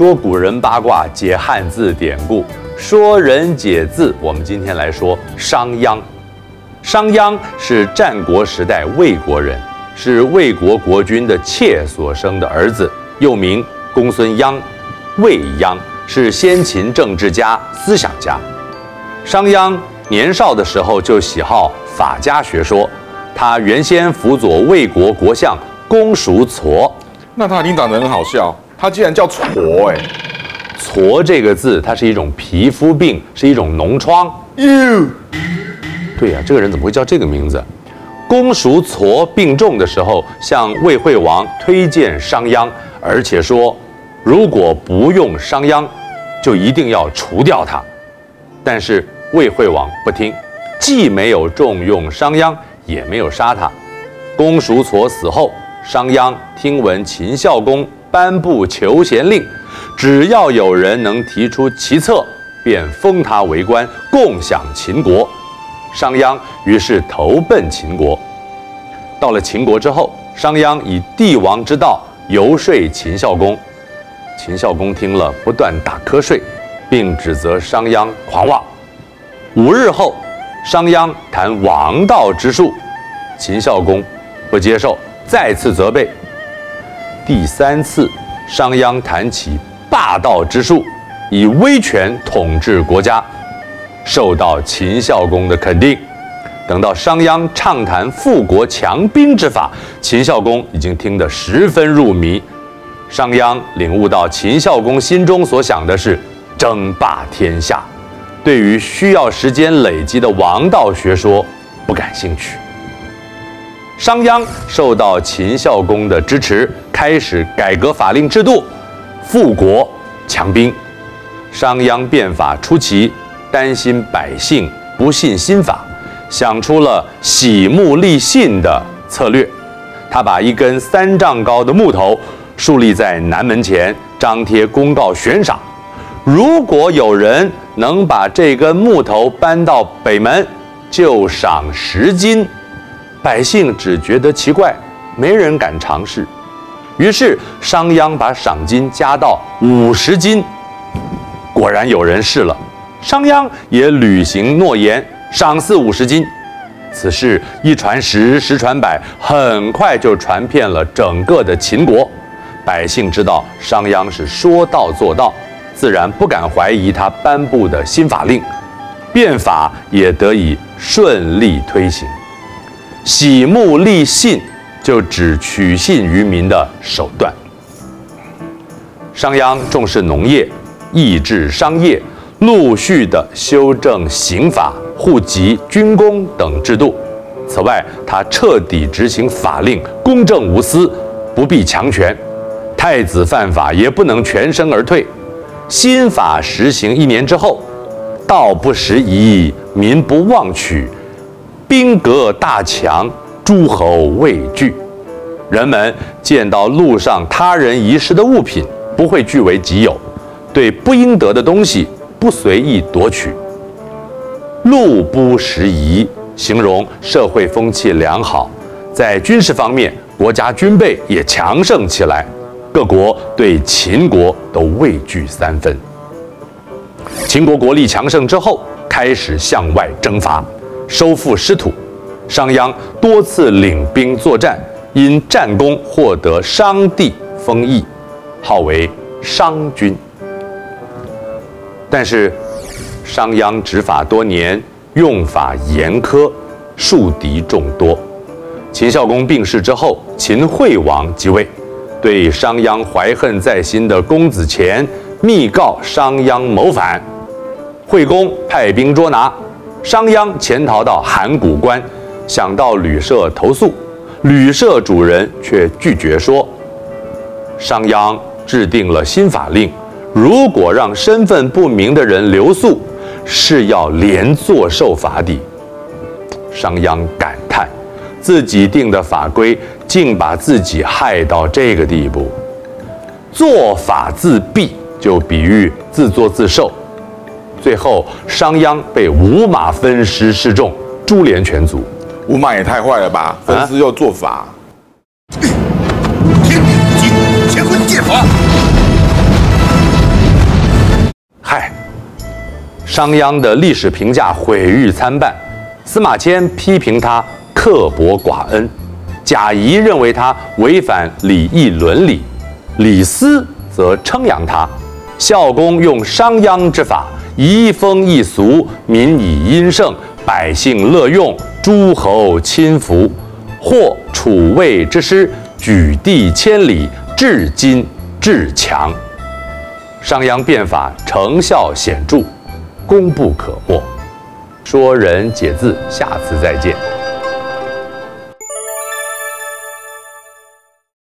说古人八卦，解汉字典故，说人解字。我们今天来说商鞅。商鞅是战国时代魏国人，是魏国国君的妾所生的儿子，又名公孙鞅、魏鞅，是先秦政治家、思想家。商鞅年少的时候就喜好法家学说，他原先辅佐魏国国相公叔痤。那他一定长得很好笑。他竟然叫痤哎，痤这个字，它是一种皮肤病，是一种脓疮。哟，对呀，这个人怎么会叫这个名字？公叔痤病重的时候，向魏惠王推荐商鞅，而且说，如果不用商鞅，就一定要除掉他。但是魏惠王不听，既没有重用商鞅，也没有杀他。公叔痤死后，商鞅听闻秦孝公。颁布求贤令，只要有人能提出奇策，便封他为官，共享秦国。商鞅于是投奔秦国。到了秦国之后，商鞅以帝王之道游说秦孝公。秦孝公听了，不断打瞌睡，并指责商鞅狂妄。五日后，商鞅谈王道之术，秦孝公不接受，再次责备。第三次，商鞅谈起霸道之术，以威权统治国家，受到秦孝公的肯定。等到商鞅畅谈富国强兵之法，秦孝公已经听得十分入迷。商鞅领悟到秦孝公心中所想的是争霸天下，对于需要时间累积的王道学说不感兴趣。商鞅受到秦孝公的支持，开始改革法令制度，富国强兵。商鞅变法初期，担心百姓不信新法，想出了徙木立信的策略。他把一根三丈高的木头竖立在南门前，张贴公告悬赏。如果有人能把这根木头搬到北门，就赏十金。百姓只觉得奇怪，没人敢尝试。于是商鞅把赏金加到五十金，果然有人试了。商鞅也履行诺言，赏赐五十金。此事一传十，十传百，很快就传遍了整个的秦国。百姓知道商鞅是说到做到，自然不敢怀疑他颁布的新法令，变法也得以顺利推行。徙木立信，就指取信于民的手段。商鞅重视农业，抑制商业，陆续地修正刑法、户籍、军功等制度。此外，他彻底执行法令，公正无私，不避强权。太子犯法也不能全身而退。新法实行一年之后，道不拾遗，民不妄取。兵革大强，诸侯畏惧。人们见到路上他人遗失的物品，不会据为己有；对不应得的东西，不随意夺取。路不拾遗，形容社会风气良好。在军事方面，国家军备也强盛起来，各国对秦国都畏惧三分。秦国国力强盛之后，开始向外征伐。收复失土，商鞅多次领兵作战，因战功获得商帝封邑，号为商君。但是，商鞅执法多年，用法严苛，树敌众多。秦孝公病逝之后，秦惠王即位，对商鞅怀恨在心的公子虔密告商鞅谋反，惠公派兵捉拿。商鞅潜逃到函谷关，想到旅社投宿，旅社主人却拒绝说：“商鞅制定了新法令，如果让身份不明的人留宿，是要连坐受罚的。”商鞅感叹，自己定的法规竟把自己害到这个地步。做法自毙，就比喻自作自受。最后，商鞅被五马分尸示众，株连全族。五马也太坏了吧！分尸又做法。天地无极，乾坤借法。嗨，商鞅的历史评价毁誉参半，司马迁批评他刻薄寡恩，贾谊认为他违反礼义伦理，李斯则称扬他。孝公用商鞅之法，移风易俗，民以殷盛，百姓乐用，诸侯亲服，获楚魏之师，举地千里，至今至强。商鞅变法成效显著，功不可没。说人解字，下次再见。